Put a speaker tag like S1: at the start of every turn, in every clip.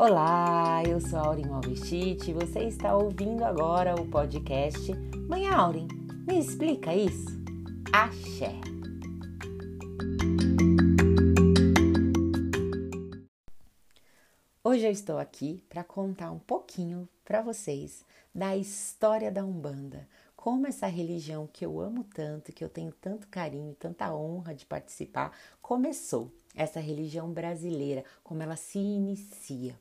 S1: Olá, eu sou a Aurin Alvestite e você está ouvindo agora o podcast Mãe Aurin, me explica isso? Axé! Hoje eu estou aqui para contar um pouquinho para vocês da história da Umbanda, como essa religião que eu amo tanto, que eu tenho tanto carinho, tanta honra de participar, começou. Essa religião brasileira, como ela se inicia.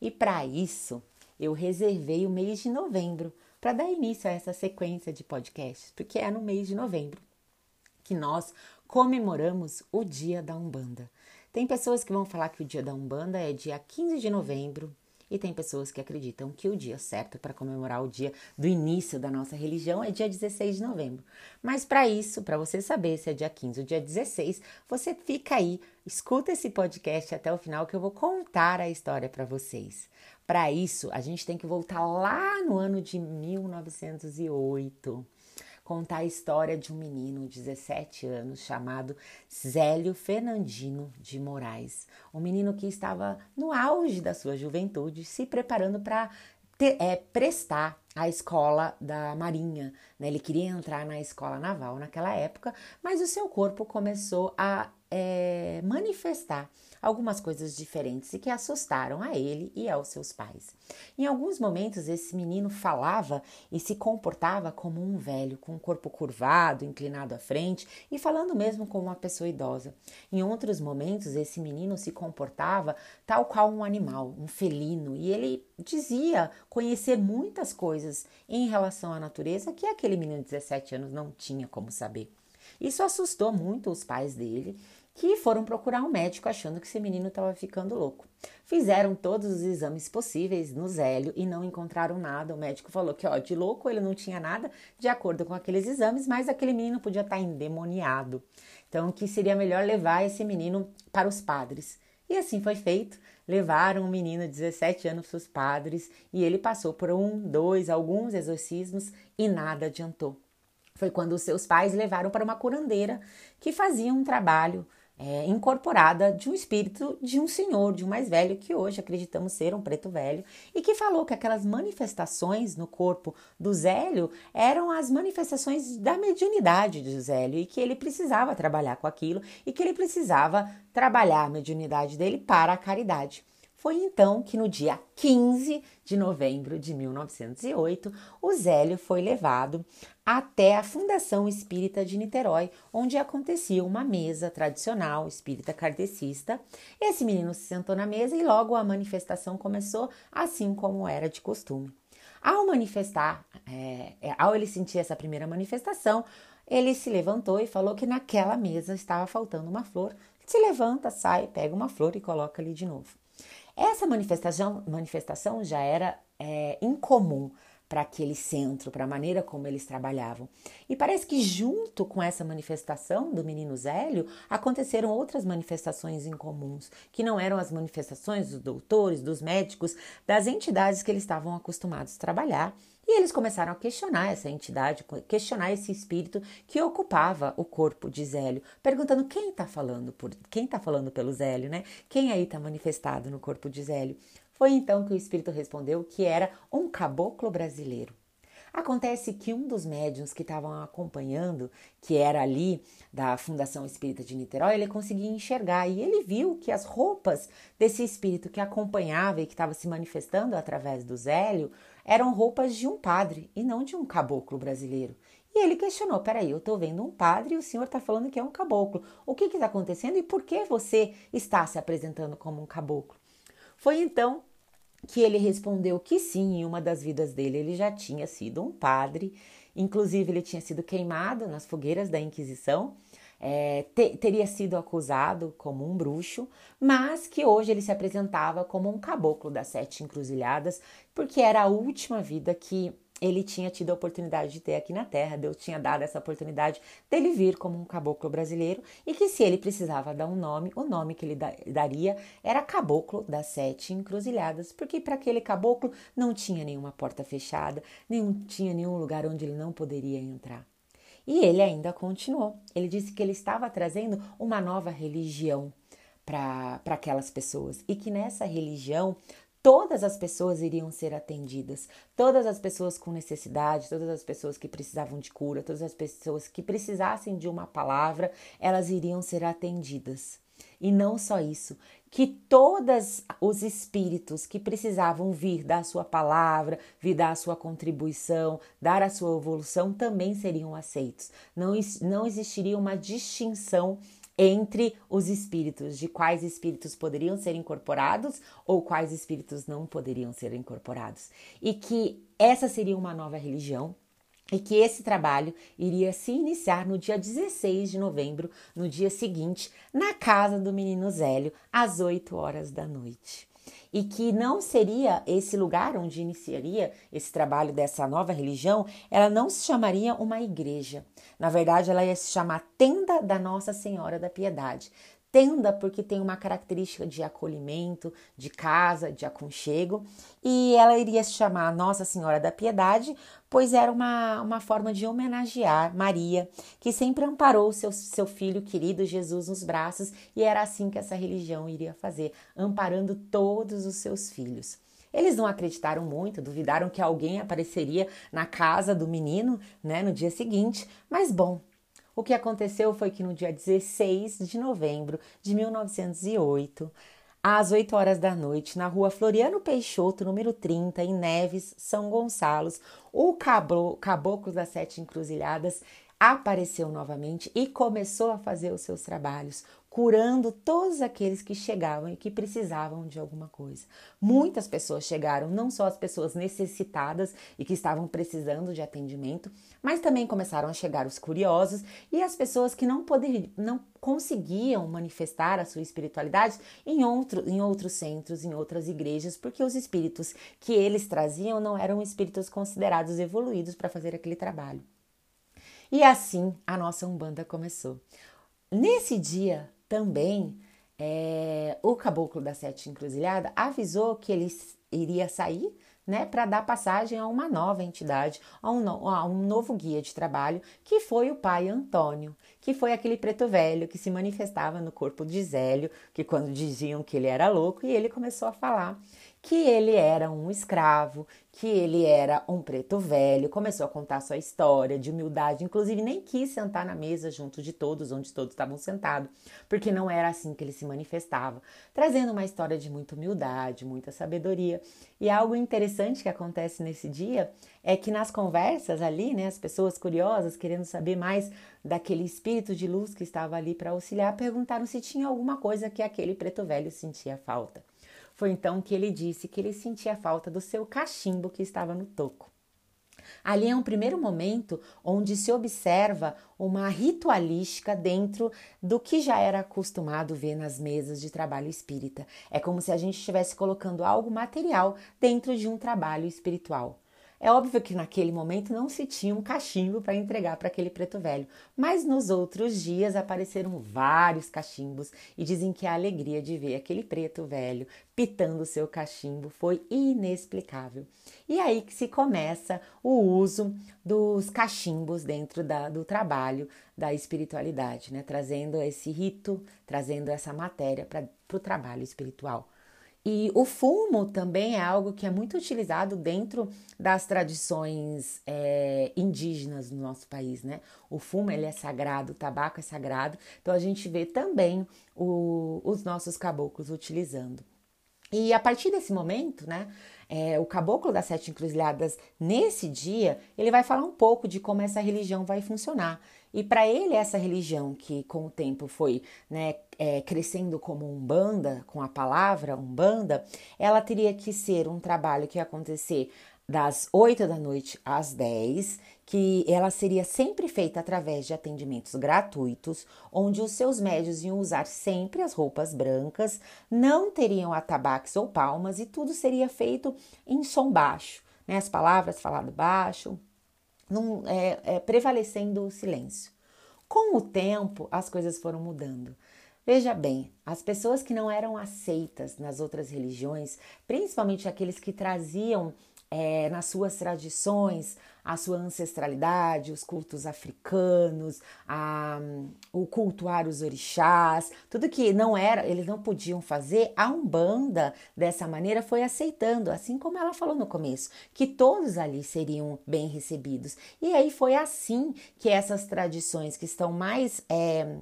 S1: E para isso, eu reservei o mês de novembro para dar início a essa sequência de podcasts, porque é no mês de novembro que nós comemoramos o Dia da Umbanda. Tem pessoas que vão falar que o Dia da Umbanda é dia 15 de novembro, e tem pessoas que acreditam que o dia certo para comemorar o dia do início da nossa religião é dia 16 de novembro. Mas para isso, para você saber se é dia 15 ou dia 16, você fica aí, escuta esse podcast até o final que eu vou contar a história para vocês. Para isso, a gente tem que voltar lá no ano de 1908 contar a história de um menino de 17 anos chamado Zélio Fernandino de Moraes. Um menino que estava no auge da sua juventude, se preparando para é, prestar a escola da Marinha. Né? Ele queria entrar na escola naval naquela época, mas o seu corpo começou a é, manifestar algumas coisas diferentes e que assustaram a ele e aos seus pais. Em alguns momentos, esse menino falava e se comportava como um velho, com o corpo curvado, inclinado à frente e falando mesmo como uma pessoa idosa. Em outros momentos, esse menino se comportava tal qual um animal, um felino, e ele dizia conhecer muitas coisas em relação à natureza que aquele menino de 17 anos não tinha como saber. Isso assustou muito os pais dele que foram procurar um médico achando que esse menino estava ficando louco. Fizeram todos os exames possíveis no Zélio e não encontraram nada. O médico falou que, ó, de louco ele não tinha nada de acordo com aqueles exames, mas aquele menino podia estar endemoniado. Então, que seria melhor levar esse menino para os padres. E assim foi feito. Levaram o um menino de 17 anos para os padres e ele passou por um, dois, alguns exorcismos e nada adiantou. Foi quando seus pais levaram para uma curandeira que fazia um trabalho é, incorporada de um espírito de um senhor, de um mais velho, que hoje acreditamos ser um preto velho, e que falou que aquelas manifestações no corpo do Zélio eram as manifestações da mediunidade do Zélio e que ele precisava trabalhar com aquilo e que ele precisava trabalhar a mediunidade dele para a caridade. Foi então que no dia 15 de novembro de 1908, o Zélio foi levado até a Fundação Espírita de Niterói, onde acontecia uma mesa tradicional espírita kardecista. Esse menino se sentou na mesa e logo a manifestação começou, assim como era de costume. Ao manifestar, é, ao ele sentir essa primeira manifestação, ele se levantou e falou que naquela mesa estava faltando uma flor. Se levanta, sai, pega uma flor e coloca ali de novo. Essa manifestação, manifestação já era é, incomum para aquele centro, para a maneira como eles trabalhavam. E parece que junto com essa manifestação do menino Zélio, aconteceram outras manifestações incomuns, que não eram as manifestações dos doutores, dos médicos, das entidades que eles estavam acostumados a trabalhar. E eles começaram a questionar essa entidade, questionar esse espírito que ocupava o corpo de Zélio, perguntando quem está falando por quem está falando pelo Zélio, né? Quem aí está manifestado no corpo de Zélio? Foi então que o espírito respondeu que era um caboclo brasileiro. Acontece que um dos médiums que estavam acompanhando, que era ali da Fundação Espírita de Niterói, ele conseguia enxergar e ele viu que as roupas desse espírito que acompanhava e que estava se manifestando através do Zélio eram roupas de um padre e não de um caboclo brasileiro. E ele questionou: peraí, eu estou vendo um padre e o senhor está falando que é um caboclo. O que está acontecendo e por que você está se apresentando como um caboclo? Foi então que ele respondeu que sim, em uma das vidas dele ele já tinha sido um padre, inclusive ele tinha sido queimado nas fogueiras da Inquisição, é, te, teria sido acusado como um bruxo, mas que hoje ele se apresentava como um caboclo das sete encruzilhadas, porque era a última vida que ele tinha tido a oportunidade de ter aqui na Terra. Deus tinha dado essa oportunidade dele vir como um caboclo brasileiro e que se ele precisava dar um nome, o nome que ele daria era Caboclo das Sete Encruzilhadas, porque para aquele caboclo não tinha nenhuma porta fechada, nem tinha nenhum lugar onde ele não poderia entrar. E ele ainda continuou. Ele disse que ele estava trazendo uma nova religião para aquelas pessoas e que nessa religião todas as pessoas iriam ser atendidas, todas as pessoas com necessidade, todas as pessoas que precisavam de cura, todas as pessoas que precisassem de uma palavra, elas iriam ser atendidas. E não só isso, que todos os espíritos que precisavam vir dar a sua palavra, vir dar a sua contribuição, dar a sua evolução, também seriam aceitos. Não, não existiria uma distinção entre os espíritos, de quais espíritos poderiam ser incorporados ou quais espíritos não poderiam ser incorporados. E que essa seria uma nova religião, e que esse trabalho iria se iniciar no dia 16 de novembro, no dia seguinte, na casa do menino Zélio, às 8 horas da noite. E que não seria esse lugar onde iniciaria esse trabalho dessa nova religião, ela não se chamaria uma igreja. Na verdade, ela ia se chamar Tenda da Nossa Senhora da Piedade. Tenda porque tem uma característica de acolhimento, de casa, de aconchego, e ela iria se chamar Nossa Senhora da Piedade, pois era uma, uma forma de homenagear Maria, que sempre amparou seu, seu filho querido Jesus nos braços, e era assim que essa religião iria fazer, amparando todos os seus filhos. Eles não acreditaram muito, duvidaram que alguém apareceria na casa do menino né, no dia seguinte, mas bom, o que aconteceu foi que no dia 16 de novembro de 1908, às 8 horas da noite, na rua Floriano Peixoto, número 30, em Neves, São Gonçalo, o Caboclo das Sete Encruzilhadas apareceu novamente e começou a fazer os seus trabalhos, curando todos aqueles que chegavam e que precisavam de alguma coisa. Muitas pessoas chegaram, não só as pessoas necessitadas e que estavam precisando de atendimento, mas também começaram a chegar os curiosos e as pessoas que não poderiam, não conseguiam manifestar a sua espiritualidade em, outro, em outros centros, em outras igrejas, porque os espíritos que eles traziam não eram espíritos considerados evoluídos para fazer aquele trabalho. E assim a nossa Umbanda começou. Nesse dia também, é, o caboclo da Sete Encruzilhada avisou que ele iria sair né, para dar passagem a uma nova entidade, a um, a um, novo guia de trabalho, que foi o pai Antônio, que foi aquele preto velho que se manifestava no corpo de Zélio, que quando diziam que ele era louco, e ele começou a falar que ele era um escravo, que ele era um preto velho, começou a contar sua história de humildade, inclusive nem quis sentar na mesa junto de todos, onde todos estavam sentados, porque não era assim que ele se manifestava, trazendo uma história de muita humildade, muita sabedoria. E algo interessante que acontece nesse dia é que nas conversas ali, né, as pessoas curiosas, querendo saber mais daquele espírito de luz que estava ali para auxiliar, perguntaram se tinha alguma coisa que aquele preto velho sentia falta. Foi então que ele disse que ele sentia falta do seu cachimbo que estava no toco. Ali é um primeiro momento onde se observa uma ritualística dentro do que já era acostumado ver nas mesas de trabalho espírita. É como se a gente estivesse colocando algo material dentro de um trabalho espiritual. É óbvio que naquele momento não se tinha um cachimbo para entregar para aquele preto velho, mas nos outros dias apareceram vários cachimbos e dizem que a alegria de ver aquele preto velho pitando o seu cachimbo foi inexplicável. E aí que se começa o uso dos cachimbos dentro da, do trabalho da espiritualidade, né? trazendo esse rito, trazendo essa matéria para o trabalho espiritual. E o fumo também é algo que é muito utilizado dentro das tradições é, indígenas no nosso país, né? O fumo ele é sagrado, o tabaco é sagrado, então a gente vê também o, os nossos caboclos utilizando. E a partir desse momento, né, é, o caboclo das sete encruzilhadas, nesse dia, ele vai falar um pouco de como essa religião vai funcionar. E para ele, essa religião que com o tempo foi né, é, crescendo como umbanda, com a palavra umbanda, ela teria que ser um trabalho que ia acontecer das 8 da noite às 10, que ela seria sempre feita através de atendimentos gratuitos, onde os seus médios iam usar sempre as roupas brancas, não teriam atabaques ou palmas e tudo seria feito em som baixo, né? As palavras faladas baixo, num, é, é, prevalecendo o silêncio. Com o tempo, as coisas foram mudando. Veja bem, as pessoas que não eram aceitas nas outras religiões, principalmente aqueles que traziam é, nas suas tradições, a sua ancestralidade, os cultos africanos, a, o cultuar os orixás, tudo que não era, eles não podiam fazer, a Umbanda dessa maneira foi aceitando, assim como ela falou no começo, que todos ali seriam bem recebidos. E aí foi assim que essas tradições que estão mais é,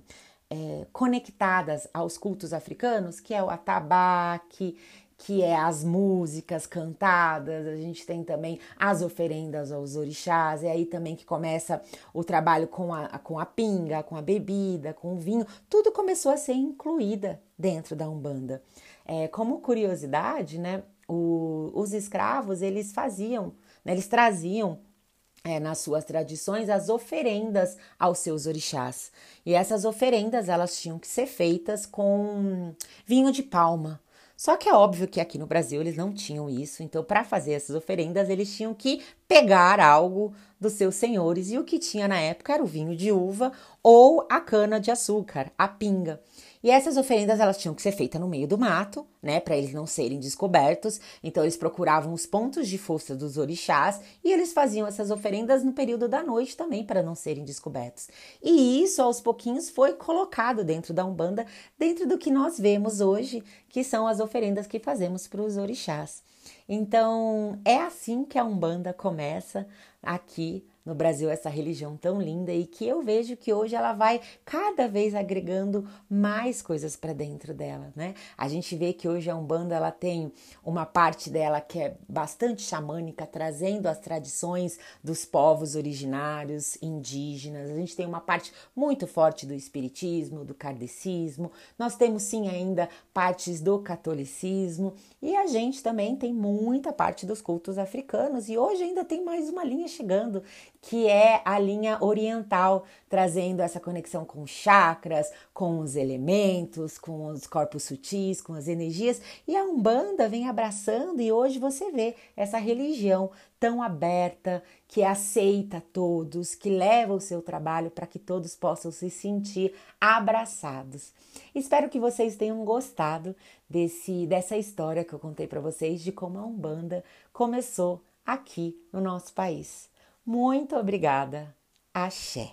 S1: é, conectadas aos cultos africanos, que é o atabaque, que é as músicas cantadas, a gente tem também as oferendas aos orixás, é aí também que começa o trabalho com a, com a pinga, com a bebida, com o vinho, tudo começou a ser incluída dentro da Umbanda. É, como curiosidade, né, o, os escravos, eles faziam, né, eles traziam é, nas suas tradições as oferendas aos seus orixás. E essas oferendas elas tinham que ser feitas com vinho de palma. Só que é óbvio que aqui no Brasil eles não tinham isso, então para fazer essas oferendas eles tinham que pegar algo dos seus senhores e o que tinha na época era o vinho de uva ou a cana de açúcar, a pinga. E essas oferendas elas tinham que ser feitas no meio do mato, né, para eles não serem descobertos. Então eles procuravam os pontos de força dos orixás e eles faziam essas oferendas no período da noite também para não serem descobertos. E isso aos pouquinhos foi colocado dentro da Umbanda, dentro do que nós vemos hoje, que são as oferendas que fazemos para os orixás. Então, é assim que a Umbanda começa aqui no Brasil essa religião tão linda e que eu vejo que hoje ela vai cada vez agregando mais coisas para dentro dela, né? A gente vê que hoje a Umbanda ela tem uma parte dela que é bastante xamânica, trazendo as tradições dos povos originários indígenas. A gente tem uma parte muito forte do espiritismo, do kardecismo. Nós temos sim ainda partes do catolicismo e a gente também tem muita parte dos cultos africanos e hoje ainda tem mais uma linha chegando que é a linha oriental, trazendo essa conexão com chakras, com os elementos, com os corpos sutis, com as energias. E a Umbanda vem abraçando, e hoje você vê essa religião tão aberta, que aceita todos, que leva o seu trabalho para que todos possam se sentir abraçados. Espero que vocês tenham gostado desse dessa história que eu contei para vocês de como a Umbanda começou aqui no nosso país. Muito obrigada. Axé.